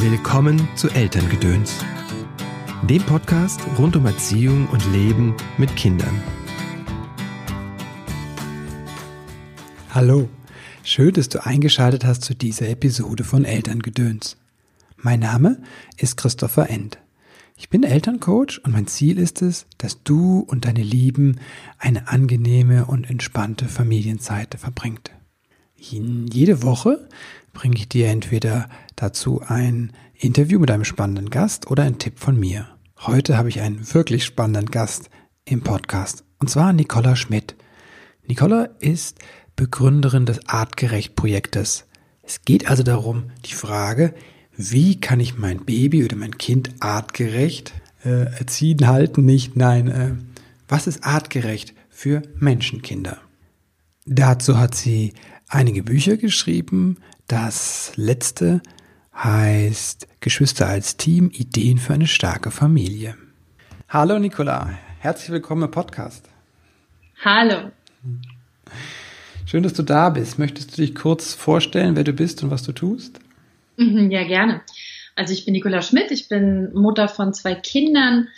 Willkommen zu Elterngedöns, dem Podcast rund um Erziehung und Leben mit Kindern. Hallo, schön, dass du eingeschaltet hast zu dieser Episode von Elterngedöns. Mein Name ist Christopher End. Ich bin Elterncoach und mein Ziel ist es, dass du und deine Lieben eine angenehme und entspannte Familienzeit verbringt. Jede Woche bringe ich dir entweder dazu ein Interview mit einem spannenden Gast oder einen Tipp von mir. Heute habe ich einen wirklich spannenden Gast im Podcast und zwar Nicola Schmidt. Nicola ist Begründerin des Artgerecht-Projektes. Es geht also darum, die Frage, wie kann ich mein Baby oder mein Kind artgerecht äh, erziehen, halten, nicht, nein, äh, was ist artgerecht für Menschenkinder? Dazu hat sie einige Bücher geschrieben. Das letzte heißt Geschwister als Team, Ideen für eine starke Familie. Hallo Nicola, herzlich willkommen im Podcast. Hallo. Schön, dass du da bist. Möchtest du dich kurz vorstellen, wer du bist und was du tust? Mhm, ja, gerne. Also ich bin Nicola Schmidt, ich bin Mutter von zwei Kindern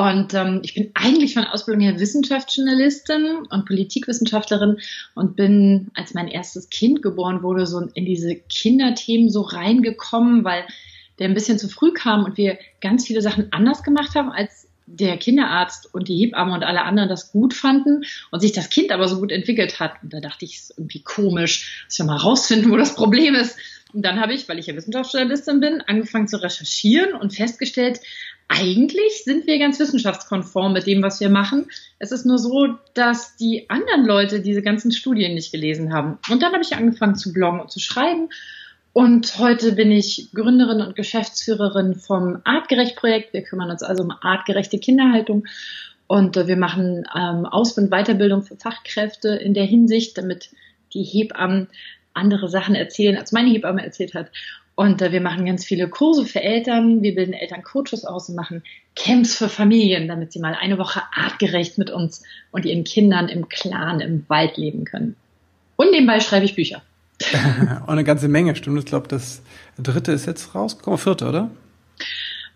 und ähm, ich bin eigentlich von Ausbildung her Wissenschaftsjournalistin und Politikwissenschaftlerin und bin, als mein erstes Kind geboren wurde, so in diese Kinderthemen so reingekommen, weil der ein bisschen zu früh kam und wir ganz viele Sachen anders gemacht haben, als der Kinderarzt und die Hebamme und alle anderen das gut fanden und sich das Kind aber so gut entwickelt hat. Und da dachte ich, es ist irgendwie komisch, dass wir mal rausfinden, wo das Problem ist. Und dann habe ich, weil ich ja Wissenschaftsjournalistin bin, angefangen zu recherchieren und festgestellt, eigentlich sind wir ganz wissenschaftskonform mit dem, was wir machen. Es ist nur so, dass die anderen Leute diese ganzen Studien nicht gelesen haben. Und dann habe ich angefangen zu bloggen und zu schreiben. Und heute bin ich Gründerin und Geschäftsführerin vom Artgerecht-Projekt. Wir kümmern uns also um artgerechte Kinderhaltung. Und wir machen ähm, Aus- und Weiterbildung für Fachkräfte in der Hinsicht, damit die Hebammen andere Sachen erzählen, als meine Hebamme erzählt hat. Und äh, wir machen ganz viele Kurse für Eltern, wir bilden Elterncoaches aus und machen Camps für Familien, damit sie mal eine Woche artgerecht mit uns und ihren Kindern im Clan im Wald leben können. Und nebenbei schreibe ich Bücher. und eine ganze Menge, stimmt. Ich glaube, das dritte ist jetzt rausgekommen, vierte, oder?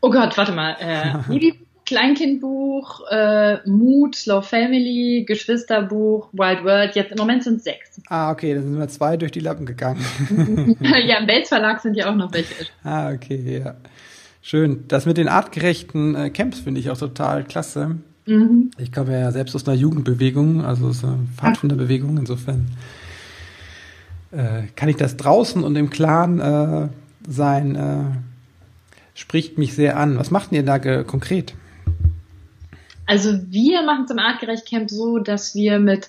Oh Gott, warte mal. Äh, Kleinkindbuch, äh, Mut, Slow Family, Geschwisterbuch, Wild World. Jetzt im Moment sind es sechs. Ah, okay, dann sind wir zwei durch die Lappen gegangen. ja, im Belz Verlag sind ja auch noch welche. Ah, okay, ja. Schön. Das mit den artgerechten äh, Camps finde ich auch total klasse. Mhm. Ich komme ja selbst aus einer Jugendbewegung, also aus einer Pfadfinderbewegung. Insofern äh, kann ich das draußen und im Clan äh, sein, äh, spricht mich sehr an. Was macht ihr da konkret? Also wir machen zum Artgerecht Camp so, dass wir mit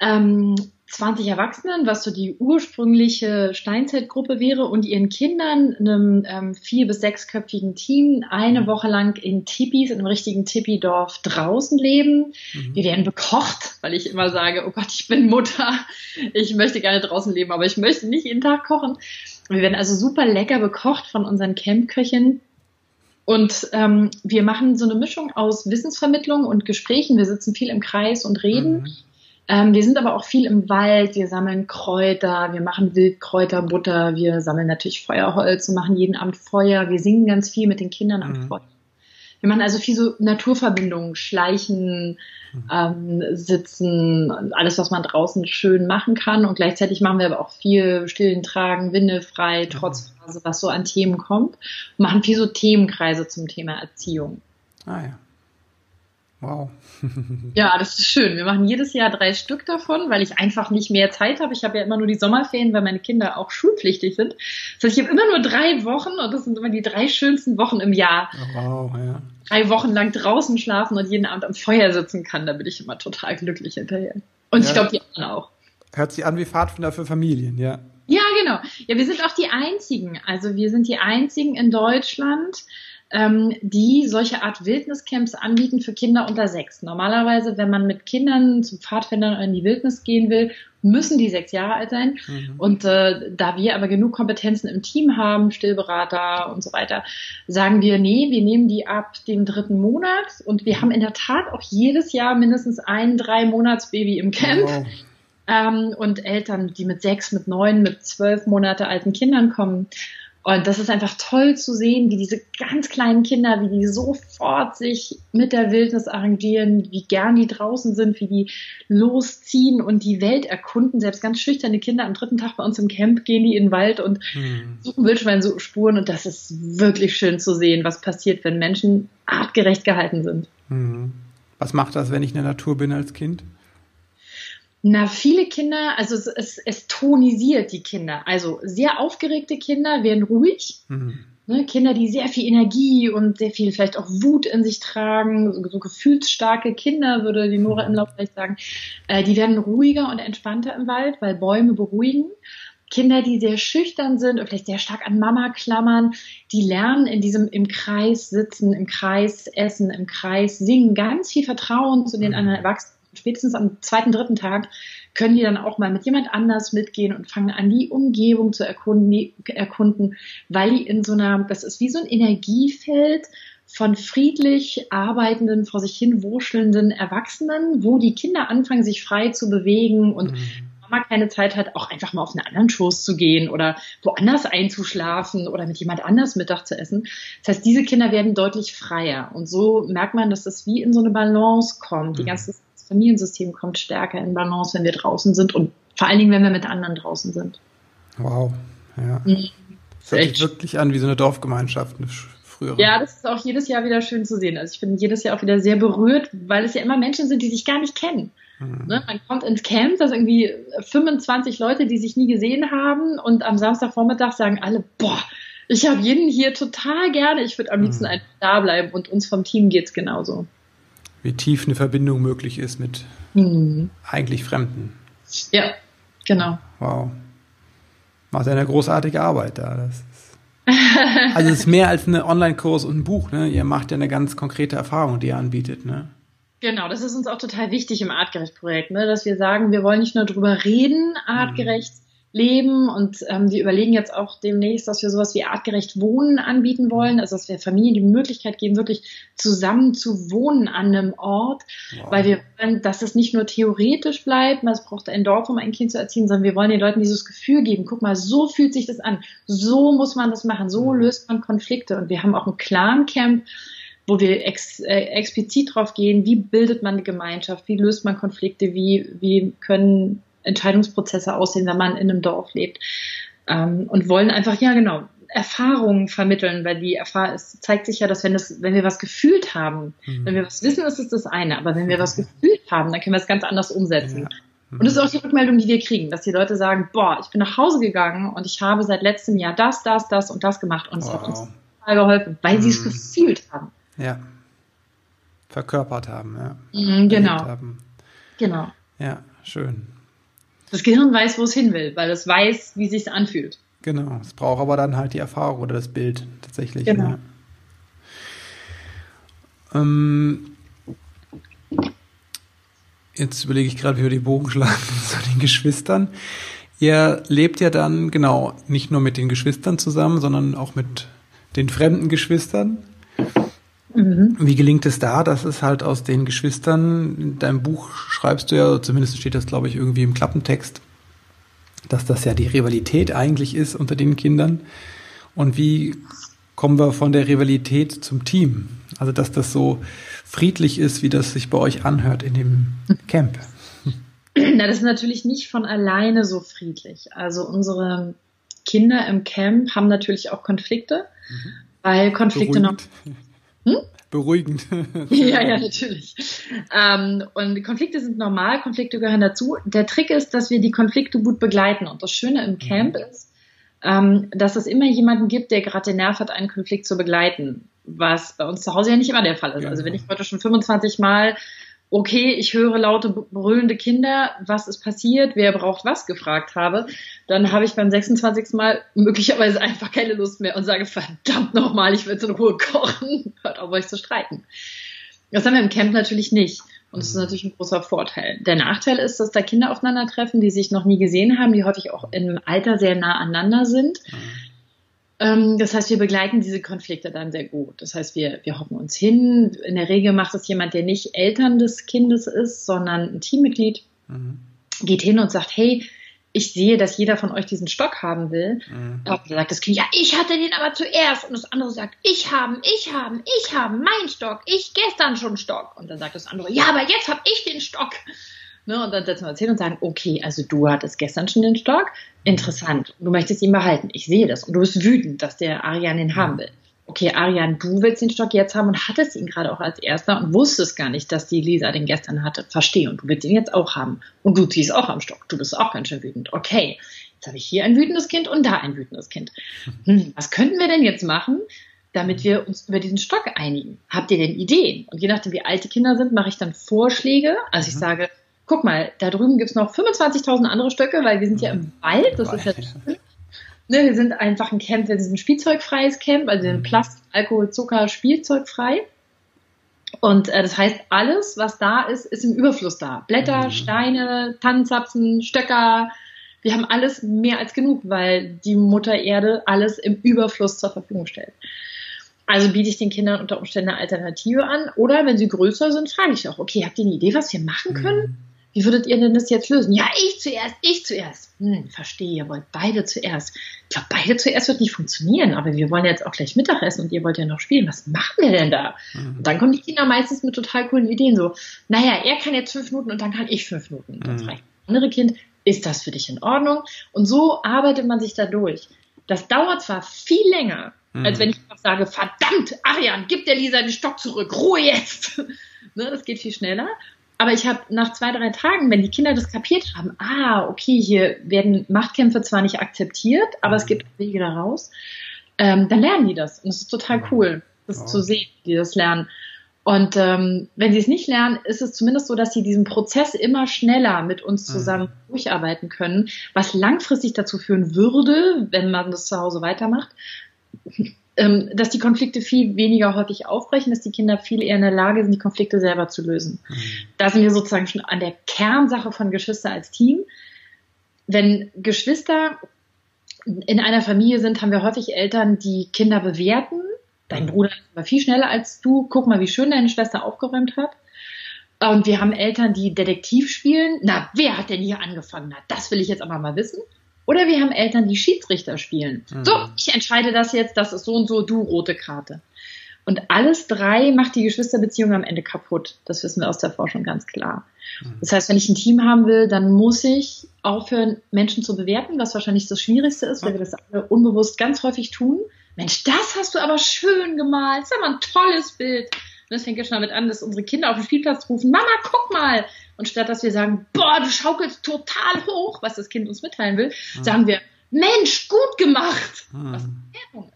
ähm, 20 Erwachsenen, was so die ursprüngliche Steinzeitgruppe wäre, und ihren Kindern, einem ähm, vier- bis sechsköpfigen Team, eine mhm. Woche lang in Tipis, in einem richtigen Tipi-Dorf draußen leben. Mhm. Wir werden bekocht, weil ich immer sage, oh Gott, ich bin Mutter, ich möchte gerne draußen leben, aber ich möchte nicht jeden Tag kochen. Wir werden also super lecker bekocht von unseren Campköchen. Und ähm, wir machen so eine Mischung aus Wissensvermittlung und Gesprächen. Wir sitzen viel im Kreis und reden. Mhm. Ähm, wir sind aber auch viel im Wald. Wir sammeln Kräuter, wir machen Wildkräuterbutter, wir sammeln natürlich Feuerholz und machen jeden Abend Feuer. Wir singen ganz viel mit den Kindern am mhm. Feuer. Wir machen also viel so Naturverbindungen, Schleichen, mhm. ähm, Sitzen, alles, was man draußen schön machen kann. Und gleichzeitig machen wir aber auch viel Stillen tragen, windelfrei, Trotzphase, was so an Themen kommt. Und machen viel so Themenkreise zum Thema Erziehung. Ah ja. Wow. ja, das ist schön. Wir machen jedes Jahr drei Stück davon, weil ich einfach nicht mehr Zeit habe. Ich habe ja immer nur die Sommerferien, weil meine Kinder auch schulpflichtig sind. Das heißt, ich habe immer nur drei Wochen und das sind immer die drei schönsten Wochen im Jahr. Wow, ja. Drei Wochen lang draußen schlafen und jeden Abend am Feuer sitzen kann. Da bin ich immer total glücklich hinterher. Und ja, ich glaube, die anderen auch. Hört sich an wie Pfadfinder für Familien, ja. Ja, genau. Ja, wir sind auch die einzigen. Also wir sind die einzigen in Deutschland, ähm, die solche Art Wildniscamps anbieten für Kinder unter sechs. Normalerweise, wenn man mit Kindern zu Pfadfindern in die Wildnis gehen will, müssen die sechs Jahre alt sein. Mhm. Und äh, da wir aber genug Kompetenzen im Team haben, Stillberater und so weiter, sagen wir, nee, wir nehmen die ab dem dritten Monat. Und wir haben in der Tat auch jedes Jahr mindestens ein drei Monats Baby im Camp. Wow. Ähm, und Eltern, die mit sechs, mit neun, mit zwölf Monate alten Kindern kommen. Und das ist einfach toll zu sehen, wie diese ganz kleinen Kinder, wie die sofort sich mit der Wildnis arrangieren, wie gern die draußen sind, wie die losziehen und die Welt erkunden. Selbst ganz schüchterne Kinder am dritten Tag bei uns im Camp gehen die in den Wald und hm. suchen Wildschweinspuren. Und das ist wirklich schön zu sehen, was passiert, wenn Menschen artgerecht gehalten sind. Hm. Was macht das, wenn ich in der Natur bin als Kind? Na, viele Kinder, also es, es, es tonisiert die Kinder. Also sehr aufgeregte Kinder werden ruhig. Mhm. Ne, Kinder, die sehr viel Energie und sehr viel vielleicht auch Wut in sich tragen, so, so gefühlsstarke Kinder, würde die Nora im Lauf vielleicht sagen, äh, die werden ruhiger und entspannter im Wald, weil Bäume beruhigen. Kinder, die sehr schüchtern sind und vielleicht sehr stark an Mama klammern, die lernen in diesem im Kreis sitzen, im Kreis essen, im Kreis singen, ganz viel Vertrauen zu den mhm. anderen Erwachsenen spätestens am zweiten, dritten Tag können die dann auch mal mit jemand anders mitgehen und fangen an, die Umgebung zu erkunden, die, erkunden, weil die in so einer, das ist wie so ein Energiefeld von friedlich arbeitenden, vor sich hin wuschelnden Erwachsenen, wo die Kinder anfangen, sich frei zu bewegen und mhm. Mama keine Zeit hat, auch einfach mal auf einen anderen Schoß zu gehen oder woanders einzuschlafen oder mit jemand anders Mittag zu essen. Das heißt, diese Kinder werden deutlich freier. Und so merkt man, dass das wie in so eine Balance kommt. Die mhm. Familiensystem kommt stärker in Balance, wenn wir draußen sind und vor allen Dingen, wenn wir mit anderen draußen sind. Wow, ja. Mhm. Das hört sich wirklich an wie so eine Dorfgemeinschaft. Eine frühere. Ja, das ist auch jedes Jahr wieder schön zu sehen. Also ich bin jedes Jahr auch wieder sehr berührt, weil es ja immer Menschen sind, die sich gar nicht kennen. Mhm. Ne? Man kommt ins Camp, da sind irgendwie 25 Leute, die sich nie gesehen haben und am Samstagvormittag sagen alle, boah, ich habe jeden hier total gerne, ich würde am liebsten mhm. einfach da bleiben und uns vom Team geht es genauso wie tief eine Verbindung möglich ist mit mhm. eigentlich Fremden. Ja, genau. Wow. Macht eine großartige Arbeit da. Das ist, also es ist mehr als ein Online-Kurs und ein Buch. Ne? Ihr macht ja eine ganz konkrete Erfahrung, die ihr anbietet. Ne? Genau, das ist uns auch total wichtig im Artgerecht-Projekt, ne? dass wir sagen, wir wollen nicht nur drüber reden, artgerecht, mhm leben und ähm, wir überlegen jetzt auch demnächst, dass wir sowas wie artgerecht Wohnen anbieten wollen, also dass wir Familien die Möglichkeit geben, wirklich zusammen zu wohnen an einem Ort, wow. weil wir wollen, dass es nicht nur theoretisch bleibt, man braucht ein Dorf, um ein Kind zu erziehen, sondern wir wollen den Leuten dieses Gefühl geben, guck mal, so fühlt sich das an, so muss man das machen, so mhm. löst man Konflikte und wir haben auch ein Clan-Camp, wo wir ex, äh, explizit drauf gehen, wie bildet man eine Gemeinschaft, wie löst man Konflikte, wie, wie können Entscheidungsprozesse aussehen, wenn man in einem Dorf lebt. Ähm, und wollen einfach, ja genau, Erfahrungen vermitteln, weil die Erfahrung, es zeigt sich ja, dass wenn das, wenn wir was gefühlt haben, mhm. wenn wir was wissen, ist es das eine, aber wenn wir was gefühlt haben, dann können wir es ganz anders umsetzen. Ja. Mhm. Und das ist auch die Rückmeldung, die wir kriegen, dass die Leute sagen, boah, ich bin nach Hause gegangen und ich habe seit letztem Jahr das, das, das und das gemacht und es wow. hat uns total geholfen, weil mhm. sie es mhm. gefühlt haben. Ja. Verkörpert haben, ja. Mhm, genau. Haben. Genau. Ja, schön. Das Gehirn weiß, wo es hin will, weil es weiß, wie sich anfühlt. Genau, es braucht aber dann halt die Erfahrung oder das Bild tatsächlich. Genau. Ne? Ähm, jetzt überlege ich gerade, wie wir die Bogen schlagen zu den Geschwistern. Ihr lebt ja dann, genau, nicht nur mit den Geschwistern zusammen, sondern auch mit den fremden Geschwistern. Mhm. Wie gelingt es da, dass es halt aus den Geschwistern, in deinem Buch schreibst du ja, zumindest steht das, glaube ich, irgendwie im Klappentext, dass das ja die Rivalität eigentlich ist unter den Kindern. Und wie kommen wir von der Rivalität zum Team? Also, dass das so friedlich ist, wie das sich bei euch anhört in dem Camp. Na, das ist natürlich nicht von alleine so friedlich. Also unsere Kinder im Camp haben natürlich auch Konflikte, mhm. weil Konflikte Beruhigt. noch hm? Beruhigend. ja, ja, natürlich. Ähm, und Konflikte sind normal, Konflikte gehören dazu. Der Trick ist, dass wir die Konflikte gut begleiten. Und das Schöne im Camp mhm. ist, ähm, dass es immer jemanden gibt, der gerade den Nerv hat, einen Konflikt zu begleiten. Was bei uns zu Hause ja nicht immer der Fall ist. Genau. Also wenn ich heute schon 25 Mal okay, ich höre laute, brüllende Kinder, was ist passiert, wer braucht was gefragt habe, dann habe ich beim 26. Mal möglicherweise einfach keine Lust mehr und sage, verdammt nochmal, ich will in Ruhe kochen, hört auf euch zu streiten. Das haben wir im Camp natürlich nicht. Und das ist natürlich ein großer Vorteil. Der Nachteil ist, dass da Kinder aufeinandertreffen, die sich noch nie gesehen haben, die häufig auch im Alter sehr nah aneinander sind. Mhm. Ähm, das heißt, wir begleiten diese Konflikte dann sehr gut. Das heißt, wir, wir hocken uns hin. In der Regel macht es jemand, der nicht Eltern des Kindes ist, sondern ein Teammitglied, mhm. geht hin und sagt, hey, ich sehe, dass jeder von euch diesen Stock haben will. Mhm. Und dann sagt das Kind, ja, ich hatte den aber zuerst. Und das andere sagt, ich haben, ich haben, ich haben, mein Stock, ich gestern schon Stock. Und dann sagt das andere, ja, aber jetzt habe ich den Stock. Ne, und dann setzen wir uns hin und sagen, okay, also du hattest gestern schon den Stock, interessant, du möchtest ihn behalten, ich sehe das. Und du bist wütend, dass der Arian den haben will. Okay, Arian, du willst den Stock jetzt haben und hattest ihn gerade auch als erster und wusstest gar nicht, dass die Lisa den gestern hatte. Verstehe. Und du willst ihn jetzt auch haben. Und du ziehst auch am Stock. Du bist auch ganz schön wütend. Okay, jetzt habe ich hier ein wütendes Kind und da ein wütendes Kind. Hm, was könnten wir denn jetzt machen, damit wir uns über diesen Stock einigen? Habt ihr denn Ideen? Und je nachdem, wie alt die Kinder sind, mache ich dann Vorschläge. Also ich mhm. sage, guck mal, da drüben gibt's noch 25.000 andere Stöcke, weil wir sind ja im Wald, das ist ja Ne, wir sind einfach ein Camp, wir sind ein spielzeugfreies Camp, also ein Plast, Alkohol, Zucker, Spielzeugfrei. Und äh, das heißt, alles, was da ist, ist im Überfluss da. Blätter, mhm. Steine, Tannenzapfen, Stöcker. Wir haben alles mehr als genug, weil die Mutter Erde alles im Überfluss zur Verfügung stellt. Also biete ich den Kindern unter Umständen eine Alternative an. Oder wenn sie größer sind, frage ich auch, okay, habt ihr eine Idee, was wir machen können? Wie würdet ihr denn das jetzt lösen? Ja, ich zuerst, ich zuerst. Hm, verstehe, ihr wollt beide zuerst. Ich glaube, beide zuerst wird nicht funktionieren, aber wir wollen jetzt auch gleich Mittagessen und ihr wollt ja noch spielen. Was machen wir denn da? Mhm. Und dann kommen die Kinder meistens mit total coolen Ideen. So, naja, er kann jetzt fünf Minuten und dann kann ich fünf Minuten. Das mhm. reicht. Das andere Kind, ist das für dich in Ordnung? Und so arbeitet man sich da durch. Das dauert zwar viel länger, mhm. als wenn ich einfach sage, verdammt, Arian, gib der Lisa den Stock zurück, Ruhe jetzt. ne, das geht viel schneller. Aber ich habe nach zwei, drei Tagen, wenn die Kinder das kapiert haben, ah, okay, hier werden Machtkämpfe zwar nicht akzeptiert, aber es gibt Wege daraus, ähm, dann lernen die das. Und es ist total cool, das oh. zu sehen, die das lernen. Und ähm, wenn sie es nicht lernen, ist es zumindest so, dass sie diesen Prozess immer schneller mit uns zusammen mhm. durcharbeiten können, was langfristig dazu führen würde, wenn man das zu Hause weitermacht, dass die Konflikte viel weniger häufig aufbrechen, dass die Kinder viel eher in der Lage sind, die Konflikte selber zu lösen. Mhm. Da sind wir sozusagen schon an der Kernsache von Geschwister als Team. Wenn Geschwister in einer Familie sind, haben wir häufig Eltern, die Kinder bewerten. Dein Bruder ist aber viel schneller als du. Guck mal, wie schön deine Schwester aufgeräumt hat. Und wir haben Eltern, die Detektiv spielen. Na, wer hat denn hier angefangen? Na, das will ich jetzt aber mal wissen. Oder wir haben Eltern, die Schiedsrichter spielen. Mhm. So, ich entscheide das jetzt, das ist so und so, du rote Karte. Und alles drei macht die Geschwisterbeziehung am Ende kaputt. Das wissen wir aus der Forschung ganz klar. Mhm. Das heißt, wenn ich ein Team haben will, dann muss ich aufhören, Menschen zu bewerten, was wahrscheinlich das Schwierigste ist, weil wir das alle unbewusst ganz häufig tun. Mensch, das hast du aber schön gemalt. Das ist aber ein tolles Bild. Und das fängt ja schon damit an, dass unsere Kinder auf dem Spielplatz rufen, Mama, guck mal, und statt dass wir sagen, boah, du schaukelst total hoch, was das Kind uns mitteilen will, mhm. sagen wir, Mensch, gut gemacht. Mhm. Was ist.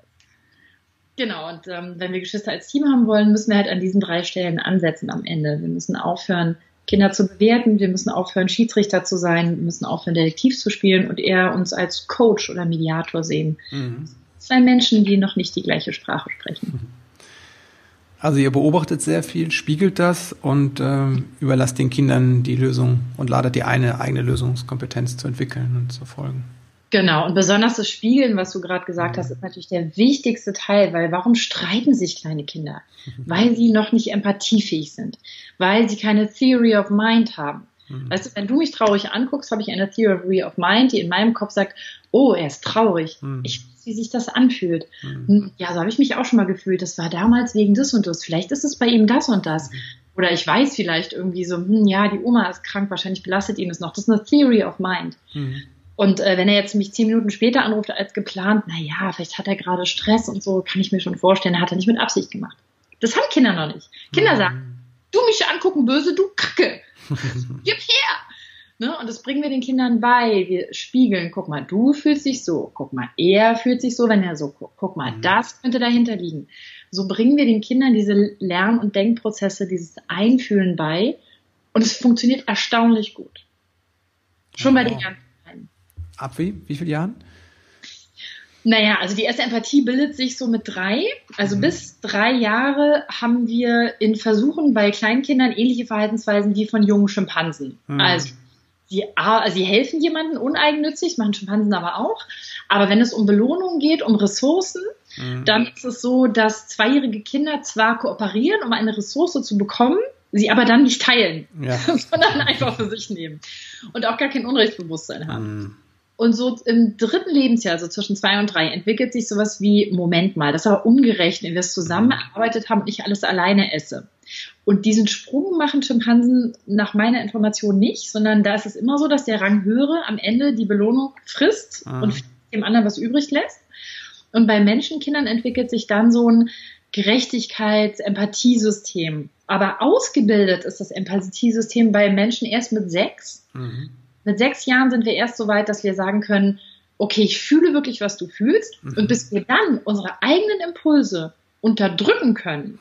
Genau, und ähm, wenn wir Geschwister als Team haben wollen, müssen wir halt an diesen drei Stellen ansetzen am Ende. Wir müssen aufhören, Kinder zu bewerten, wir müssen aufhören, Schiedsrichter zu sein, wir müssen aufhören, Detektiv zu spielen und eher uns als Coach oder Mediator sehen. Mhm. Zwei Menschen, die noch nicht die gleiche Sprache sprechen. Also ihr beobachtet sehr viel, spiegelt das und ähm, überlasst den Kindern die Lösung und ladet die eine eigene Lösungskompetenz zu entwickeln und zu folgen. Genau, und besonders das Spiegeln, was du gerade gesagt hast, ist natürlich der wichtigste Teil, weil warum streiten sich kleine Kinder? Weil sie noch nicht empathiefähig sind, weil sie keine Theory of Mind haben. Mhm. Weißt du, wenn du mich traurig anguckst, habe ich eine Theory of Mind, die in meinem Kopf sagt, oh, er ist traurig. Mhm. Ich wie sich das anfühlt. Mhm. Ja, so habe ich mich auch schon mal gefühlt. Das war damals wegen das und das. Vielleicht ist es bei ihm das und das. Mhm. Oder ich weiß vielleicht irgendwie so, hm, ja, die Oma ist krank, wahrscheinlich belastet ihn es noch. Das ist eine Theory of Mind. Mhm. Und äh, wenn er jetzt mich zehn Minuten später anruft als geplant, na ja, vielleicht hat er gerade Stress und so, kann ich mir schon vorstellen, hat er nicht mit Absicht gemacht. Das haben Kinder noch nicht. Kinder mhm. sagen, du mich angucken böse, du Kacke. Gib her! Ne? Und das bringen wir den Kindern bei. Wir spiegeln, guck mal, du fühlst dich so, guck mal, er fühlt sich so, wenn er so guckt. Guck mal, mhm. das könnte dahinter liegen. So bringen wir den Kindern diese Lern- und Denkprozesse, dieses Einfühlen bei. Und es funktioniert erstaunlich gut. Schon bei den ganz Kleinen. Ab wie? Wie viele Jahren? Naja, also die erste Empathie bildet sich so mit drei. Also mhm. bis drei Jahre haben wir in Versuchen bei Kleinkindern ähnliche Verhaltensweisen wie von jungen Schimpansen. Mhm. Also sie, sie helfen jemandem uneigennützig, machen Schimpansen aber auch. Aber wenn es um Belohnung geht, um Ressourcen, mhm. dann ist es so, dass zweijährige Kinder zwar kooperieren, um eine Ressource zu bekommen, sie aber dann nicht teilen, ja. sondern einfach für sich nehmen und auch gar kein Unrechtsbewusstsein haben. Mhm. Und so im dritten Lebensjahr, also zwischen zwei und drei, entwickelt sich sowas wie, Moment mal, das ist aber ungerecht, wenn wir es zusammengearbeitet haben und ich alles alleine esse. Und diesen Sprung machen Schimpansen nach meiner Information nicht, sondern da ist es immer so, dass der Ranghöhere am Ende die Belohnung frisst ah. und dem anderen was übrig lässt. Und bei Menschenkindern entwickelt sich dann so ein Gerechtigkeits-, Empathiesystem. Aber ausgebildet ist das Empathiesystem bei Menschen erst mit sechs. Mhm. Mit sechs Jahren sind wir erst so weit, dass wir sagen können, okay, ich fühle wirklich, was du fühlst. Mhm. Und bis wir dann unsere eigenen Impulse unterdrücken können,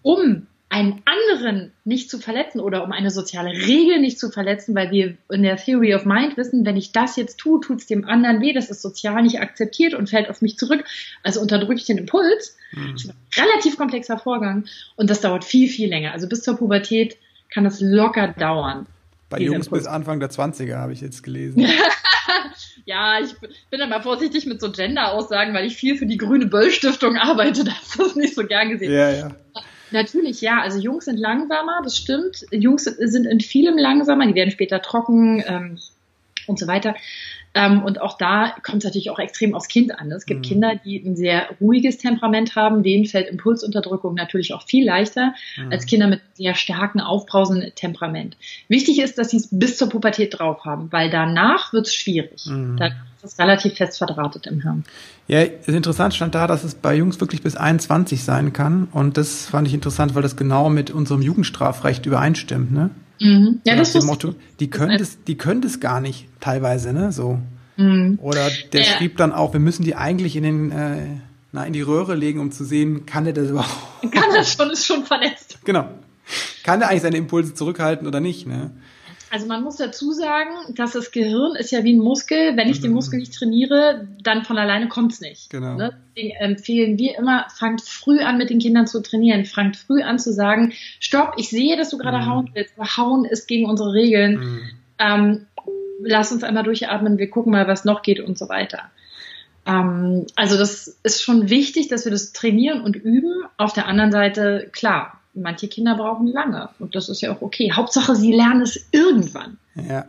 um einen anderen nicht zu verletzen oder um eine soziale Regel nicht zu verletzen, weil wir in der Theory of Mind wissen, wenn ich das jetzt tue, tut es dem anderen weh, das ist sozial nicht akzeptiert und fällt auf mich zurück. Also unterdrücke ich den Impuls. Mhm. Das ist ein relativ komplexer Vorgang und das dauert viel, viel länger. Also bis zur Pubertät kann das locker dauern. Bei Jungs bis Anfang der 20er habe ich jetzt gelesen. ja, ich bin immer vorsichtig mit so Gender-Aussagen, weil ich viel für die Grüne Böll-Stiftung arbeite. Das ist nicht so gern gesehen. Ja, ja. Natürlich, ja. Also Jungs sind langsamer, das stimmt. Jungs sind in vielem langsamer, die werden später trocken ähm, und so weiter. Ähm, und auch da kommt es natürlich auch extrem aufs Kind an. Es gibt mhm. Kinder, die ein sehr ruhiges Temperament haben, denen fällt Impulsunterdrückung natürlich auch viel leichter mhm. als Kinder mit sehr starken, aufbrausenden Temperament. Wichtig ist, dass sie es bis zur Pubertät drauf haben, weil danach wird es schwierig. Mhm. Da ist es relativ fest verdrahtet im Hirn. Ja, ist interessant stand da, dass es bei Jungs wirklich bis 21 sein kann. Und das fand ich interessant, weil das genau mit unserem Jugendstrafrecht übereinstimmt, ne? Mhm. Ja, das ist Motto, die können das, die können das gar nicht teilweise, ne? So. Mhm. Oder der ja. schrieb dann auch, wir müssen die eigentlich in den, äh, na, in die Röhre legen, um zu sehen, kann der das überhaupt? Kann er schon, ist schon verletzt. Genau. Kann er eigentlich seine Impulse zurückhalten oder nicht, ne? Also man muss dazu sagen, dass das Gehirn ist ja wie ein Muskel. Wenn ich den Muskel nicht trainiere, dann von alleine kommt's nicht. Genau. Ne? Deswegen empfehlen wir immer, fangt früh an mit den Kindern zu trainieren. Fangt früh an zu sagen, stopp, ich sehe, dass du gerade mhm. hauen willst. Aber hauen ist gegen unsere Regeln. Mhm. Ähm, lass uns einmal durchatmen, wir gucken mal, was noch geht und so weiter. Ähm, also das ist schon wichtig, dass wir das trainieren und üben. Auf der anderen Seite, klar, manche Kinder brauchen lange und das ist ja auch okay. Hauptsache, sie lernen es irgendwann. Ja.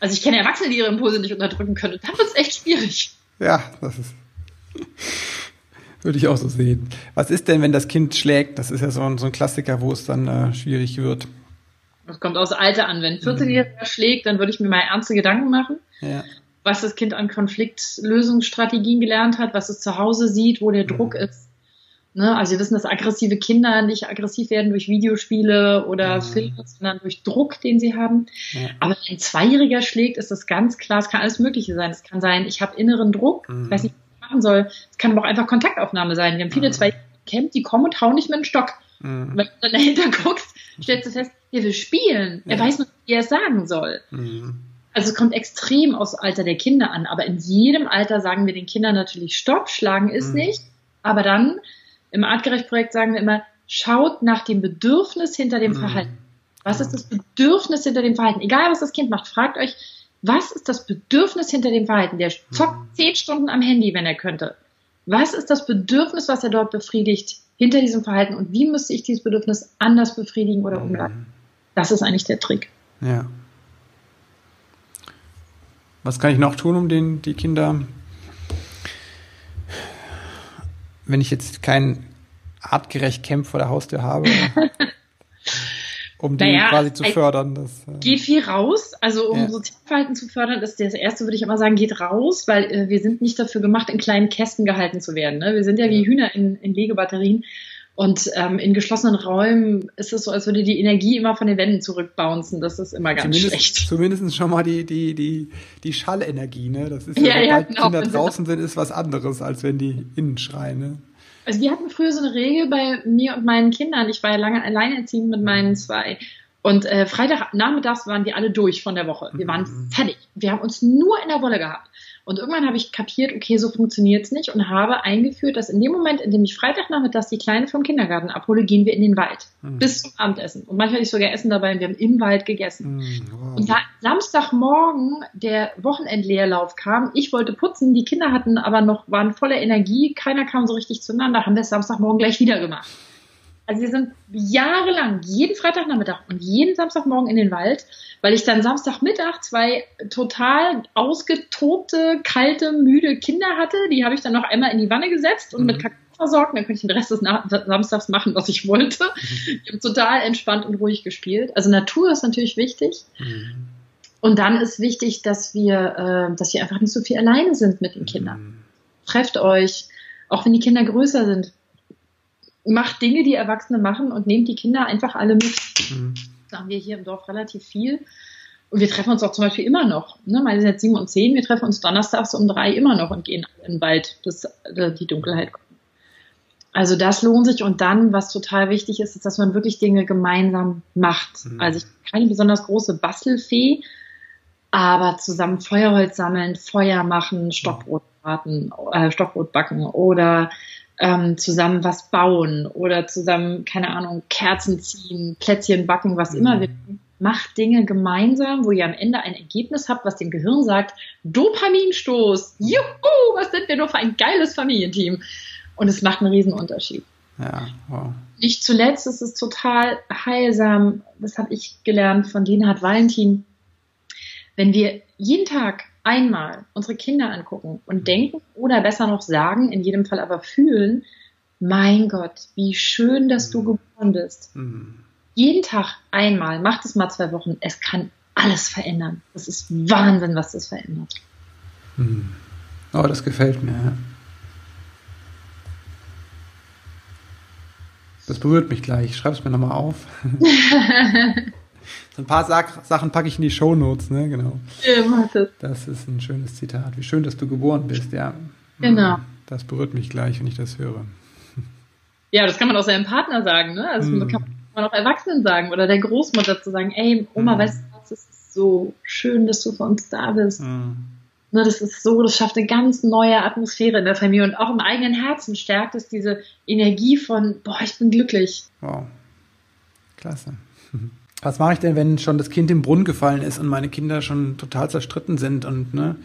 Also ich kenne Erwachsene, die ihre Impulse nicht unterdrücken können. Und dann wird es echt schwierig. Ja, das ist. Würde ich auch so sehen. Was ist denn, wenn das Kind schlägt? Das ist ja so ein, so ein Klassiker, wo es dann äh, schwierig wird. Das kommt aus Alter an. Wenn ein 14-Jähriger mhm. schlägt, dann würde ich mir mal ernste Gedanken machen. Ja. Was das Kind an Konfliktlösungsstrategien gelernt hat, was es zu Hause sieht, wo der mhm. Druck ist. Ne? Also wir wissen, dass aggressive Kinder nicht aggressiv werden durch Videospiele oder mhm. Filme, sondern durch Druck, den sie haben. Ja. Aber wenn ein Zweijähriger schlägt, ist das ganz klar, es kann alles Mögliche sein. Es kann sein, ich habe inneren Druck, mhm. ich weiß nicht, was ich machen soll. Es kann aber auch einfach Kontaktaufnahme sein. Wir haben viele mhm. Zweijährige Camp, die kommen und hauen nicht mit dem Stock. Mhm. Wenn du dann dahinter guckst, stellst du fest, er will spielen. Ja. Er weiß nur, wie er es sagen soll. Mhm. Also es kommt extrem aus Alter der Kinder an, aber in jedem Alter sagen wir den Kindern natürlich Stopp, schlagen ist mhm. nicht. Aber dann im Artgerecht-Projekt sagen wir immer, schaut nach dem Bedürfnis hinter dem mhm. Verhalten. Was ist das Bedürfnis hinter dem Verhalten? Egal, was das Kind macht, fragt euch, was ist das Bedürfnis hinter dem Verhalten? Der zockt mhm. zehn Stunden am Handy, wenn er könnte. Was ist das Bedürfnis, was er dort befriedigt hinter diesem Verhalten? Und wie müsste ich dieses Bedürfnis anders befriedigen oder mhm. umleiten? Das ist eigentlich der Trick. Ja. Was kann ich noch tun, um den, die Kinder wenn ich jetzt kein artgerecht Camp vor der Haustür habe, um die naja, quasi zu fördern. Das, äh, geht viel raus. Also um ja. Sozialverhalten zu fördern, ist das erste, würde ich immer sagen, geht raus, weil äh, wir sind nicht dafür gemacht, in kleinen Kästen gehalten zu werden. Ne? Wir sind ja wie Hühner in, in Legebatterien. Und ähm, in geschlossenen Räumen ist es so, als würde die Energie immer von den Wänden zurückbouncen. Das ist immer ganz zumindest, schlecht. Zumindest schon mal die, die, die, die Schallenergie, ne? Das ist ja, ja, ja genau. Kinder draußen sind, ist was anderes, als wenn die innen schreien, ne? Also wir hatten früher so eine Regel bei mir und meinen Kindern. Ich war ja lange alleinerziehend mit meinen zwei. Und äh, Freitagnachmittags waren wir alle durch von der Woche. Wir waren mhm. fertig. Wir haben uns nur in der Wolle gehabt. Und irgendwann habe ich kapiert, okay, so funktioniert's nicht und habe eingeführt, dass in dem Moment, in dem ich Freitagnachmittags die Kleine vom Kindergarten abhole, gehen wir in den Wald mhm. bis zum Abendessen. Und manchmal hatte ich sogar Essen dabei und wir haben im Wald gegessen. Mhm, wow. Und da Samstagmorgen der Wochenendleerlauf kam, ich wollte putzen, die Kinder hatten aber noch, waren voller Energie, keiner kam so richtig zueinander, haben wir es Samstagmorgen gleich wieder gemacht. Also wir sind jahrelang jeden Freitagnachmittag und jeden Samstagmorgen in den Wald, weil ich dann Samstagmittag zwei total ausgetobte, kalte, müde Kinder hatte. Die habe ich dann noch einmal in die Wanne gesetzt und mhm. mit Kakao versorgt. Dann konnte ich den Rest des Samstags machen, was ich wollte. Mhm. Ich habe total entspannt und ruhig gespielt. Also Natur ist natürlich wichtig. Mhm. Und dann ist wichtig, dass wir, äh, dass wir einfach nicht so viel alleine sind mit den Kindern. Mhm. Trefft euch, auch wenn die Kinder größer sind macht Dinge, die Erwachsene machen und nehmt die Kinder einfach alle mit. Mhm. Das haben wir hier im Dorf relativ viel. Und wir treffen uns auch zum Beispiel immer noch. Ne? Meine sind jetzt sieben und zehn. Wir treffen uns donnerstags um drei immer noch und gehen in den Wald, bis äh, die Dunkelheit kommt. Also das lohnt sich. Und dann, was total wichtig ist, ist, dass man wirklich Dinge gemeinsam macht. Mhm. Also ich bin keine besonders große Bastelfee, aber zusammen Feuerholz sammeln, Feuer machen, Stockbrot braten, äh, Stockbrot backen oder ähm, zusammen was bauen oder zusammen, keine Ahnung, Kerzen ziehen, Plätzchen backen, was mhm. immer wir Macht Dinge gemeinsam, wo ihr am Ende ein Ergebnis habt, was dem Gehirn sagt, Dopaminstoß, juhu, was sind wir nur für ein geiles Familienteam. Und es macht einen Riesenunterschied. Ja, wow. Nicht zuletzt ist es total heilsam, das habe ich gelernt von Linhard Valentin, wenn wir jeden Tag einmal unsere Kinder angucken und mhm. denken oder besser noch sagen, in jedem Fall aber fühlen, mein Gott, wie schön, dass du mhm. geboren bist. Mhm. Jeden Tag einmal, mach das mal zwei Wochen, es kann alles verändern. Das ist Wahnsinn, was das verändert. Mhm. Oh, das gefällt mir. Ja. Das berührt mich gleich. Ich schreibe es mir nochmal auf. So ein paar Sachen packe ich in die Shownotes, ne? Genau. Ja, das. das ist ein schönes Zitat. Wie schön, dass du geboren bist, ja. Genau. Das berührt mich gleich, wenn ich das höre. Ja, das kann man auch seinem Partner sagen, ne? Also mm. kann man auch Erwachsenen sagen oder der Großmutter zu sagen, ey, Oma, mm. weißt du was, es ist so schön, dass du für uns da bist. Mm. Ne, das ist so, das schafft eine ganz neue Atmosphäre in der Familie und auch im eigenen Herzen stärkt es diese Energie von, boah, ich bin glücklich. Wow. Klasse. was mache ich denn, wenn schon das Kind im Brunnen gefallen ist und meine Kinder schon total zerstritten sind und ne?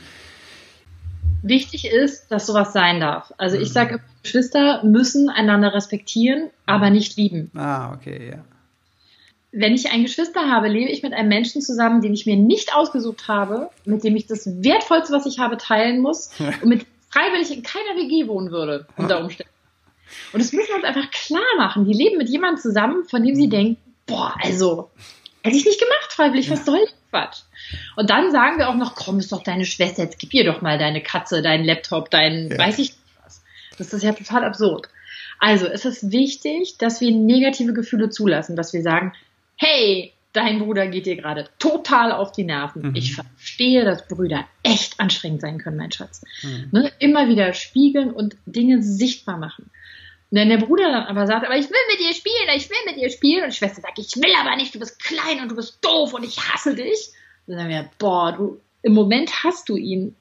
Wichtig ist, dass sowas sein darf. Also ich mhm. sage, Geschwister müssen einander respektieren, aber nicht lieben. Ah, okay, ja. Wenn ich ein Geschwister habe, lebe ich mit einem Menschen zusammen, den ich mir nicht ausgesucht habe, mit dem ich das Wertvollste, was ich habe, teilen muss und mit freiwillig in keiner WG wohnen würde, unter Umständen. Und das müssen wir uns einfach klar machen. Die leben mit jemandem zusammen, von dem sie mhm. denken, boah, also, hätte ich nicht gemacht freiwillig, was soll das Quatsch? Und dann sagen wir auch noch, komm, ist doch deine Schwester, jetzt gib ihr doch mal deine Katze, deinen Laptop, dein, ja. weiß ich was. Das ist ja total absurd. Also, es ist wichtig, dass wir negative Gefühle zulassen, dass wir sagen, hey, dein Bruder geht dir gerade total auf die Nerven. Mhm. Ich verstehe, dass Brüder echt anstrengend sein können, mein Schatz. Mhm. Ne? Immer wieder spiegeln und Dinge sichtbar machen. Und wenn der Bruder dann aber sagt, aber ich will mit dir spielen, ich will mit dir spielen, und die Schwester sagt, ich will aber nicht, du bist klein und du bist doof und ich hasse dich, dann sagen wir, boah, du, im Moment hast du ihn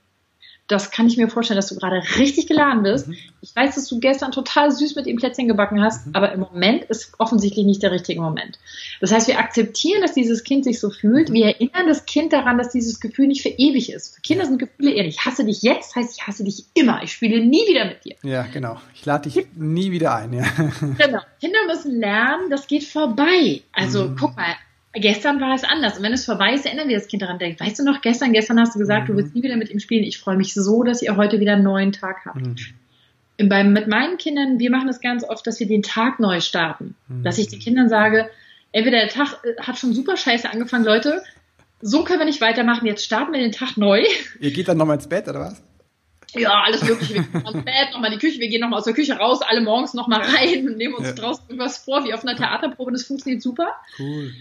das kann ich mir vorstellen, dass du gerade richtig geladen bist. Mhm. Ich weiß, dass du gestern total süß mit ihm Plätzchen gebacken hast, mhm. aber im Moment ist offensichtlich nicht der richtige Moment. Das heißt, wir akzeptieren, dass dieses Kind sich so fühlt. Mhm. Wir erinnern das Kind daran, dass dieses Gefühl nicht für ewig ist. Für Kinder sind Gefühle ehrlich. Ich hasse dich jetzt, heißt ich hasse dich immer. Ich spiele nie wieder mit dir. Ja, genau. Ich lade dich nie wieder ein. Ja. Genau. Kinder müssen lernen, das geht vorbei. Also mhm. guck mal, gestern war es anders. Und wenn es vorbei ist, erinnern wir das Kind daran. Denkt, weißt du noch, gestern, gestern hast du gesagt, mhm. du willst nie wieder mit ihm spielen. Ich freue mich so, dass ihr heute wieder einen neuen Tag habt. Mhm. Beim, mit meinen Kindern, wir machen das ganz oft, dass wir den Tag neu starten. Mhm. Dass ich den Kindern sage, entweder der Tag äh, hat schon super scheiße angefangen, Leute, so können wir nicht weitermachen, jetzt starten wir den Tag neu. Ihr geht dann nochmal ins Bett, oder was? Ja, alles mögliche. Wir gehen ins Bett, nochmal in die Küche, wir gehen nochmal aus der Küche raus, alle morgens nochmal rein und nehmen uns ja. draußen irgendwas vor, wie auf einer Theaterprobe, das funktioniert super. Cool.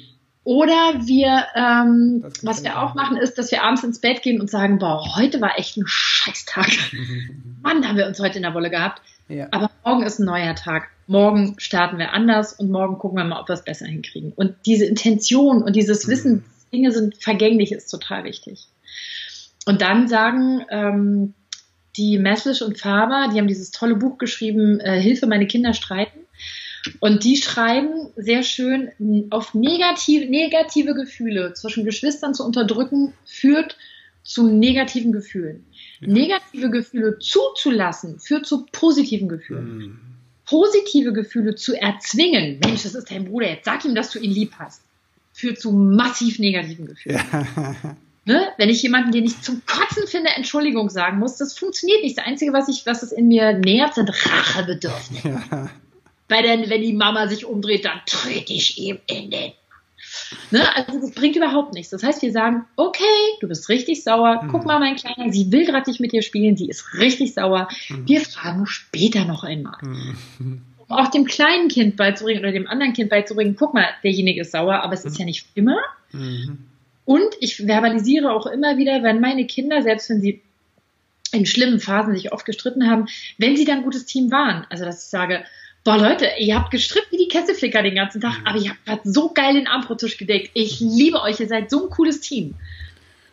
Oder wir, ähm, was wir auch machen, ist, dass wir abends ins Bett gehen und sagen, boah, heute war echt ein Scheißtag. Mann, haben wir uns heute in der Wolle gehabt. Ja. Aber morgen ist ein neuer Tag. Morgen starten wir anders und morgen gucken wir mal, ob wir es besser hinkriegen. Und diese Intention und dieses mhm. Wissen, Dinge sind vergänglich, ist total wichtig. Und dann sagen ähm, die Messlisch und Faber, die haben dieses tolle Buch geschrieben, äh, Hilfe, meine Kinder streiten. Und die schreiben sehr schön, auf negative, negative Gefühle zwischen Geschwistern zu unterdrücken, führt zu negativen Gefühlen. Ja. Negative Gefühle zuzulassen, führt zu positiven Gefühlen. Mhm. positive Gefühle zu erzwingen, Mensch, das ist dein Bruder, jetzt sag ihm, dass du ihn lieb hast, führt zu massiv negativen Gefühlen. Ja. Ne? Wenn ich jemanden, den ich zum Kotzen finde, Entschuldigung sagen muss, das funktioniert nicht. Das Einzige, was ich, was es in mir nährt, sind Rachebedürfnisse. Ja. Weil dann, wenn die Mama sich umdreht, dann trete ich ihm in den Ne? Also das bringt überhaupt nichts. Das heißt, wir sagen, okay, du bist richtig sauer. Guck mhm. mal, mein Kleiner, sie will gerade nicht mit dir spielen, sie ist richtig sauer. Mhm. Wir fragen später noch einmal. Mhm. Um auch dem kleinen Kind beizubringen oder dem anderen Kind beizubringen, guck mal, derjenige ist sauer, aber es ist ja nicht immer. Und ich verbalisiere auch immer wieder, wenn meine Kinder, selbst wenn sie in schlimmen Phasen sich oft gestritten haben, wenn sie dann ein gutes Team waren. Also, dass ich sage, boah Leute, ihr habt gestritten wie die Kesselflicker den ganzen Tag, aber ihr habt gerade so geil den Armbrottisch gedeckt. Ich liebe euch, ihr seid so ein cooles Team.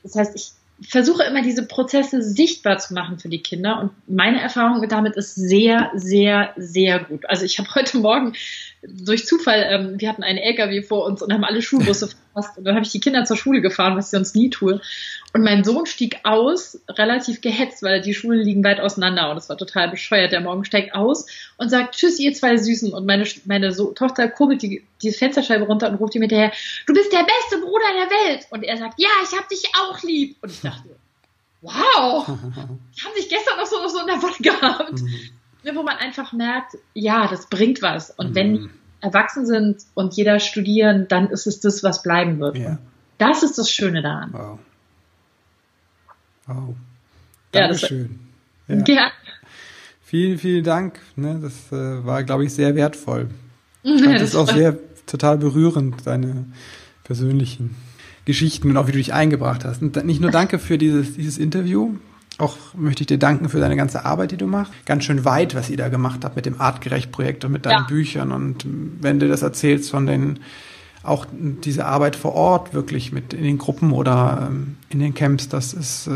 Das heißt, ich versuche immer diese Prozesse sichtbar zu machen für die Kinder und meine Erfahrung damit ist sehr, sehr, sehr gut. Also ich habe heute Morgen durch Zufall, ähm, wir hatten einen LKW vor uns und haben alle Schulbusse verpasst und dann habe ich die Kinder zur Schule gefahren, was ich sonst nie tue. Und mein Sohn stieg aus, relativ gehetzt, weil die Schulen liegen weit auseinander und es war total bescheuert. Der Morgen steigt aus und sagt, tschüss, ihr zwei Süßen. Und meine, meine so Tochter kurbelt die, die Fensterscheibe runter und ruft ihm hinterher, du bist der beste Bruder der Welt. Und er sagt, ja, ich hab dich auch lieb. Und ich dachte, wow, die haben sich gestern noch so, noch so in der Wolle gehabt. Mhm. Wo man einfach merkt, ja, das bringt was. Und mhm. wenn erwachsen sind und jeder studieren, dann ist es das, was bleiben wird. Ja. Das ist das Schöne daran. Wow. Wow. Dankeschön. Ja, das, ja. Vielen, vielen Dank. Ne, das äh, war, glaube ich, sehr wertvoll. Ich fand das, das auch sehr total berührend, deine persönlichen Geschichten und auch wie du dich eingebracht hast. Und nicht nur danke für dieses, dieses Interview, auch möchte ich dir danken für deine ganze Arbeit, die du machst. Ganz schön weit, was ihr da gemacht habt mit dem Artgerecht-Projekt und mit deinen ja. Büchern. Und wenn du das erzählst von den auch diese Arbeit vor Ort wirklich mit in den Gruppen oder ähm, in den Camps, das ist äh,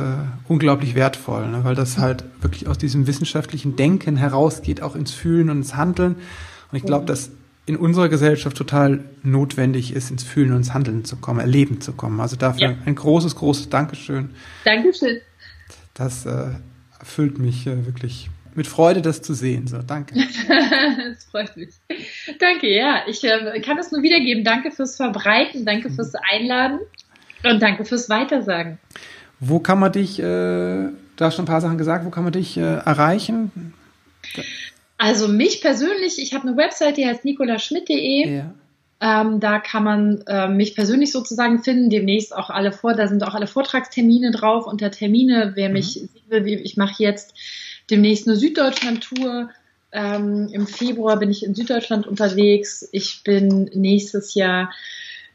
unglaublich wertvoll, ne? weil das halt wirklich aus diesem wissenschaftlichen Denken herausgeht, auch ins Fühlen und ins Handeln. Und ich glaube, dass in unserer Gesellschaft total notwendig ist, ins Fühlen und ins Handeln zu kommen, erleben zu kommen. Also dafür ja. ein großes, großes Dankeschön. Dankeschön. Das äh, erfüllt mich äh, wirklich mit Freude, das zu sehen. So, danke. das freut mich. Danke, ja. Ich äh, kann es nur wiedergeben. Danke fürs Verbreiten, danke mhm. fürs Einladen und danke fürs Weitersagen. Wo kann man dich, äh, du hast schon ein paar Sachen gesagt, wo kann man dich äh, erreichen? Also mich persönlich, ich habe eine Website, die heißt nikolaschmidt.de. Ja. Ähm, da kann man äh, mich persönlich sozusagen finden. Demnächst auch alle vor, da sind auch alle Vortragstermine drauf. Unter Termine, wer mhm. mich sehen will, ich mache jetzt demnächst eine Süddeutschland-Tour. Ähm, Im Februar bin ich in Süddeutschland unterwegs. Ich bin nächstes Jahr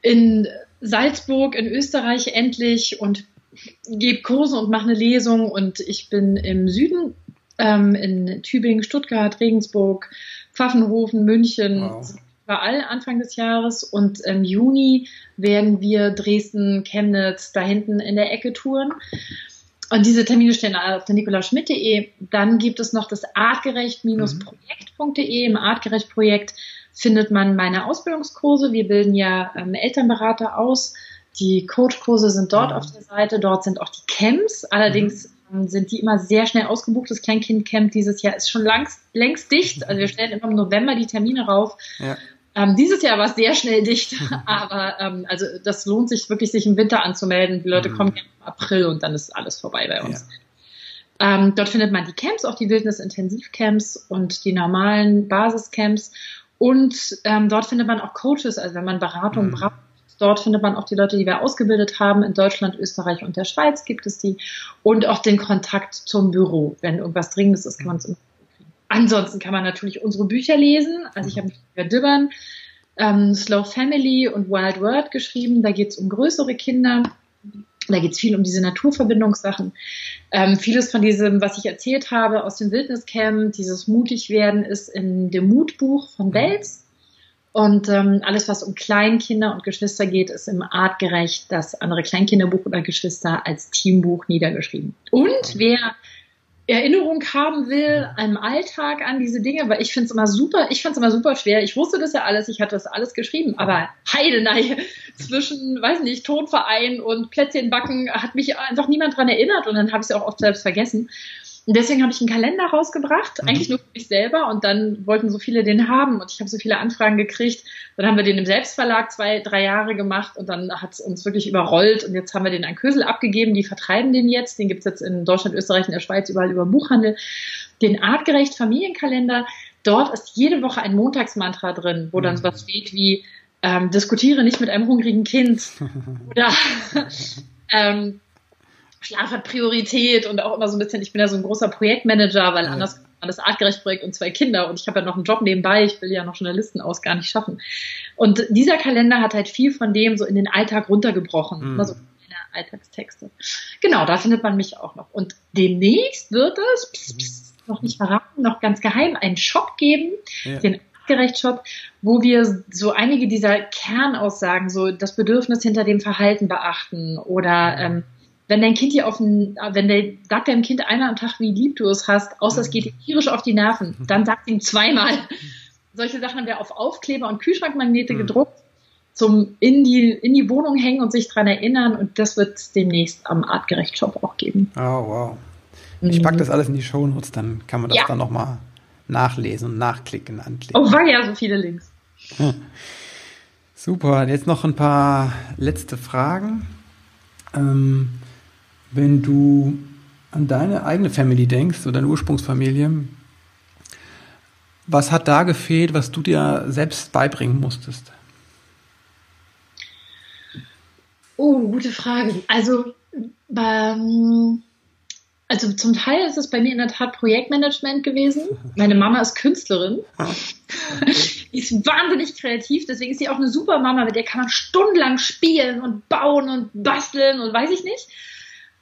in Salzburg in Österreich endlich und gebe Kurse und mache eine Lesung. Und ich bin im Süden ähm, in Tübingen, Stuttgart, Regensburg, Pfaffenhofen, München. Wow. Überall Anfang des Jahres und im Juni werden wir Dresden, Chemnitz da hinten in der Ecke touren. Und diese Termine stehen auf der nikolaschmidt.de. Dann gibt es noch das artgerecht-projekt.de. Im Artgerecht-Projekt findet man meine Ausbildungskurse. Wir bilden ja ähm, Elternberater aus. Die Coachkurse sind dort mhm. auf der Seite. Dort sind auch die Camps. Allerdings mhm. sind die immer sehr schnell ausgebucht. Das Kleinkind-Camp dieses Jahr ist schon langst, längst dicht. Also wir stellen immer im November die Termine rauf. Ja. Ähm, dieses Jahr war es sehr schnell dicht, aber ähm, also das lohnt sich wirklich, sich im Winter anzumelden. Die Leute mhm. kommen im April und dann ist alles vorbei bei uns. Ja. Ähm, dort findet man die Camps, auch die Wildnis-Intensivcamps und die normalen Basiscamps. Und ähm, dort findet man auch Coaches, also wenn man Beratung mhm. braucht. Dort findet man auch die Leute, die wir ausgebildet haben. In Deutschland, Österreich und der Schweiz gibt es die. Und auch den Kontakt zum Büro. Wenn irgendwas Dringendes ist, kann man es Ansonsten kann man natürlich unsere Bücher lesen. Also ich habe über Dibbern, ähm, Slow Family und Wild World geschrieben. Da geht es um größere Kinder. Da geht es viel um diese Naturverbindungssachen. Ähm, vieles von diesem, was ich erzählt habe aus dem Wildniscamp, dieses Mutigwerden, ist in dem Mutbuch von Belz. Und ähm, alles, was um Kleinkinder und Geschwister geht, ist im Artgerecht das andere Kleinkinderbuch oder Geschwister als Teambuch niedergeschrieben. Und wer Erinnerung haben will im Alltag an diese Dinge, weil ich finde es immer super, ich fand es immer super schwer. Ich wusste das ja alles, ich hatte das alles geschrieben, aber Heidenei zwischen, weiß nicht, Tonverein und Plätzchen backen hat mich einfach niemand dran erinnert und dann habe ich es auch oft selbst vergessen. Und deswegen habe ich einen Kalender rausgebracht, mhm. eigentlich nur für mich selber. Und dann wollten so viele den haben und ich habe so viele Anfragen gekriegt. Dann haben wir den im Selbstverlag zwei, drei Jahre gemacht und dann hat es uns wirklich überrollt. Und jetzt haben wir den an Kösel abgegeben. Die vertreiben den jetzt. Den gibt's jetzt in Deutschland, Österreich und der Schweiz überall über Buchhandel. Den artgerecht Familienkalender. Dort ist jede Woche ein Montagsmantra drin, wo dann mhm. sowas steht wie ähm, diskutiere nicht mit einem hungrigen Kind oder ähm, Schlaf hat Priorität und auch immer so ein bisschen, ich bin ja so ein großer Projektmanager, weil ja. anders man das Artgerecht-Projekt und zwei Kinder und ich habe ja noch einen Job nebenbei, ich will ja noch Journalisten aus gar nicht schaffen. Und dieser Kalender hat halt viel von dem so in den Alltag runtergebrochen. Mhm. Also Alltagstexte. Genau, da findet man mich auch noch. Und demnächst wird es, pss, pss, noch nicht verraten, noch ganz geheim, einen Shop geben, ja. den Artgerecht-Shop, wo wir so einige dieser Kernaussagen, so das Bedürfnis hinter dem Verhalten beachten oder ähm, wenn dein Kind hier auf den, wenn der sagt deinem Kind einmal am Tag, wie lieb du es hast, außer es geht ihm tierisch auf die Nerven, dann sagt ihm zweimal. Solche Sachen haben wir auf Aufkleber und Kühlschrankmagnete mhm. gedruckt, zum in die, in die Wohnung hängen und sich dran erinnern. Und das wird es demnächst am Artgerecht Shop auch geben. Oh, wow. Ich packe das alles in die Shownotes, dann kann man das ja. dann nochmal nachlesen und nachklicken, anklicken. Oh, war ja so viele Links. Hm. Super, jetzt noch ein paar letzte Fragen. Ähm, wenn du an deine eigene Family denkst, so deine Ursprungsfamilie, was hat da gefehlt, was du dir selbst beibringen musstest? Oh, gute Frage. Also, ähm, also zum Teil ist es bei mir in der Tat Projektmanagement gewesen. Meine Mama ist Künstlerin. die ist wahnsinnig kreativ, deswegen ist sie auch eine super Mama, mit der kann man stundenlang spielen und bauen und basteln und weiß ich nicht.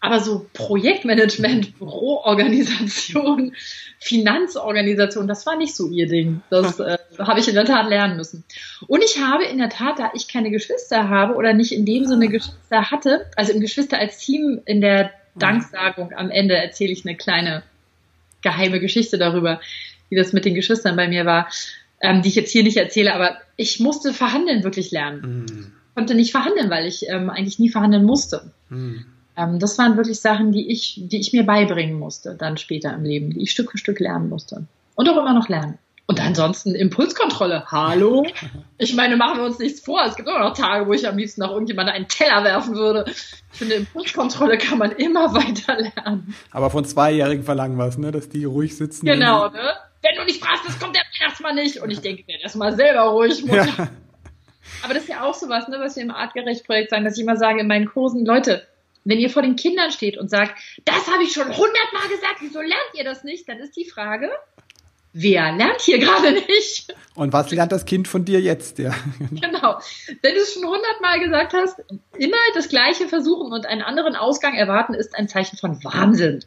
Aber so Projektmanagement, Büroorganisation, Finanzorganisation, das war nicht so ihr Ding. Das äh, habe ich in der Tat lernen müssen. Und ich habe in der Tat, da ich keine Geschwister habe oder nicht in dem Sinne Geschwister hatte, also im Geschwister als Team in der Danksagung am Ende erzähle ich eine kleine geheime Geschichte darüber, wie das mit den Geschwistern bei mir war, ähm, die ich jetzt hier nicht erzähle, aber ich musste verhandeln wirklich lernen. Mm. Konnte nicht verhandeln, weil ich ähm, eigentlich nie verhandeln musste. Mm. Ähm, das waren wirklich Sachen, die ich, die ich mir beibringen musste, dann später im Leben, die ich Stück für Stück lernen musste. Und auch immer noch lernen. Und ansonsten Impulskontrolle. Hallo? Ich meine, machen wir uns nichts vor. Es gibt immer noch Tage, wo ich am liebsten nach irgendjemandem einen Teller werfen würde. Ich finde, Impulskontrolle kann man immer weiter lernen. Aber von Zweijährigen verlangen was, ne? Dass die ruhig sitzen. Genau, ne? Wenn du nicht fragst, das kommt der erstmal nicht. Und ich denke, werde erstmal selber ruhig. Mutter. Ja. Aber das ist ja auch sowas, ne, was wir im Artgerecht-Projekt sagen, dass ich immer sage in meinen Kursen, Leute, wenn ihr vor den Kindern steht und sagt, das habe ich schon hundertmal gesagt, wieso lernt ihr das nicht? Dann ist die Frage, wer lernt hier gerade nicht? Und was lernt das Kind von dir jetzt? Ja. Genau. Wenn du es schon hundertmal gesagt hast, immer das Gleiche versuchen und einen anderen Ausgang erwarten, ist ein Zeichen von Wahnsinn.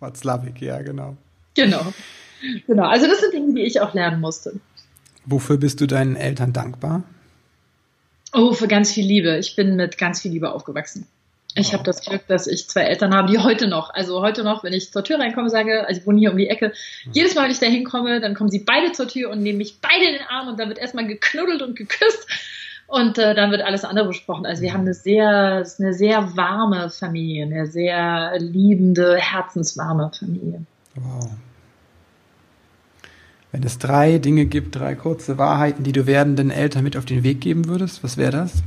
Watzlawick, ja, genau. Genau. Genau. Also das sind Dinge, die ich auch lernen musste. Wofür bist du deinen Eltern dankbar? Oh, für ganz viel Liebe. Ich bin mit ganz viel Liebe aufgewachsen. Ich habe das Glück, dass ich zwei Eltern habe, die heute noch, also heute noch, wenn ich zur Tür reinkomme, sage, also ich wohne hier um die Ecke, mhm. jedes Mal, wenn ich da hinkomme, dann kommen sie beide zur Tür und nehmen mich beide in den Arm und dann wird erstmal geknuddelt und geküsst und äh, dann wird alles andere besprochen. Also wir haben eine sehr, eine sehr warme Familie, eine sehr liebende, herzenswarme Familie. Wow. Wenn es drei Dinge gibt, drei kurze Wahrheiten, die du werdenden Eltern mit auf den Weg geben würdest, was wäre das?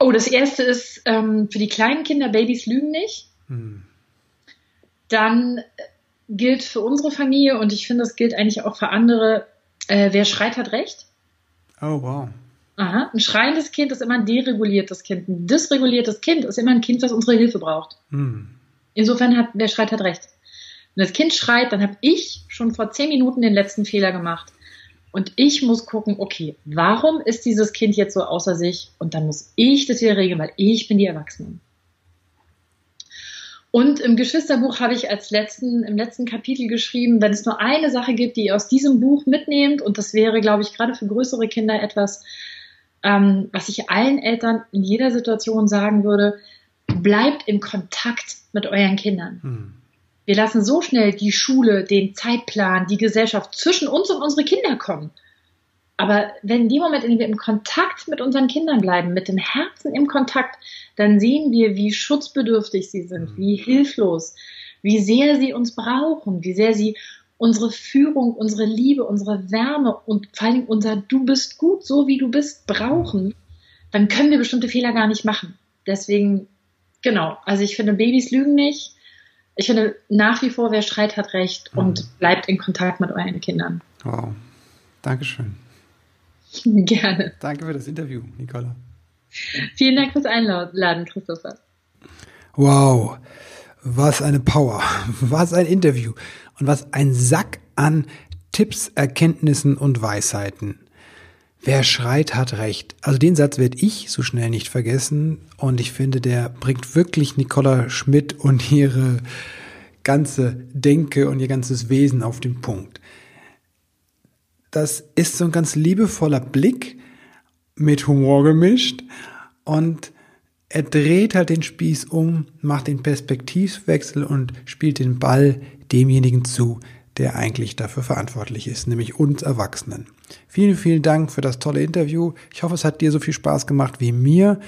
Oh, das erste ist ähm, für die kleinen Kinder, Babys lügen nicht. Hm. Dann gilt für unsere Familie und ich finde, das gilt eigentlich auch für andere, äh, wer schreit, hat recht. Oh, wow. Aha. Ein schreiendes Kind ist immer ein dereguliertes Kind. Ein dysreguliertes Kind ist immer ein Kind, das unsere Hilfe braucht. Hm. Insofern hat, wer schreit, hat recht. Wenn das Kind schreit, dann habe ich schon vor zehn Minuten den letzten Fehler gemacht. Und ich muss gucken, okay, warum ist dieses Kind jetzt so außer sich? Und dann muss ich das wieder regeln, weil ich bin die Erwachsene. Und im Geschwisterbuch habe ich als letzten, im letzten Kapitel geschrieben, wenn es nur eine Sache gibt, die ihr aus diesem Buch mitnehmt, und das wäre, glaube ich, gerade für größere Kinder etwas, ähm, was ich allen Eltern in jeder Situation sagen würde, bleibt im Kontakt mit euren Kindern. Hm. Wir lassen so schnell die Schule, den Zeitplan, die Gesellschaft zwischen uns und unsere Kinder kommen. Aber wenn in dem Moment, in dem wir im Kontakt mit unseren Kindern bleiben, mit dem Herzen im Kontakt, dann sehen wir, wie schutzbedürftig sie sind, wie hilflos, wie sehr sie uns brauchen, wie sehr sie unsere Führung, unsere Liebe, unsere Wärme und vor allem unser Du bist gut, so wie du bist, brauchen, dann können wir bestimmte Fehler gar nicht machen. Deswegen, genau, also ich finde, Babys lügen nicht. Ich finde nach wie vor, wer schreit, hat recht und mhm. bleibt in Kontakt mit euren Kindern. Wow. Dankeschön. Gerne. Danke für das Interview, Nicola. Vielen Dank fürs Einladen, Christopher. Wow, was eine Power, was ein Interview und was ein Sack an Tipps, Erkenntnissen und Weisheiten. Wer schreit, hat recht. Also den Satz werde ich so schnell nicht vergessen und ich finde, der bringt wirklich Nicola Schmidt und ihre ganze Denke und ihr ganzes Wesen auf den Punkt. Das ist so ein ganz liebevoller Blick mit Humor gemischt und er dreht halt den Spieß um, macht den Perspektivwechsel und spielt den Ball demjenigen zu, der eigentlich dafür verantwortlich ist, nämlich uns Erwachsenen. Vielen, vielen Dank für das tolle Interview. Ich hoffe, es hat dir so viel Spaß gemacht wie mir.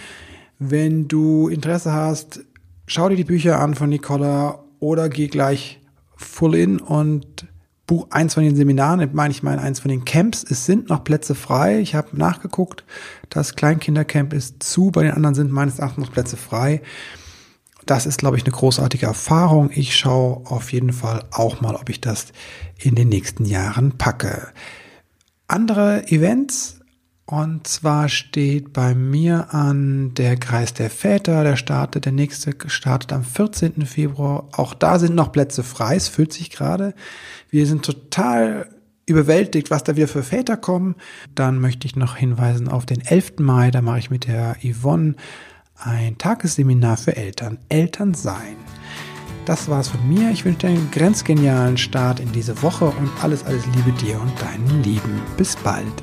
Wenn du Interesse hast, schau dir die Bücher an von Nicola oder geh gleich full in und buch eins von den Seminaren, meine ich meine eins von den Camps. Es sind noch Plätze frei. Ich habe nachgeguckt, das Kleinkindercamp ist zu, bei den anderen sind meines Erachtens noch Plätze frei. Das ist, glaube ich, eine großartige Erfahrung. Ich schaue auf jeden Fall auch mal, ob ich das in den nächsten Jahren packe. Andere Events und zwar steht bei mir an der Kreis der Väter, der startet, der nächste startet am 14. Februar. Auch da sind noch Plätze frei, es füllt sich gerade. Wir sind total überwältigt, was da wieder für Väter kommen. Dann möchte ich noch hinweisen auf den 11. Mai, da mache ich mit der Yvonne ein Tagesseminar für Eltern, Eltern sein. Das war's von mir. Ich wünsche dir einen grenzgenialen Start in diese Woche und alles, alles Liebe dir und deinen Lieben. Bis bald.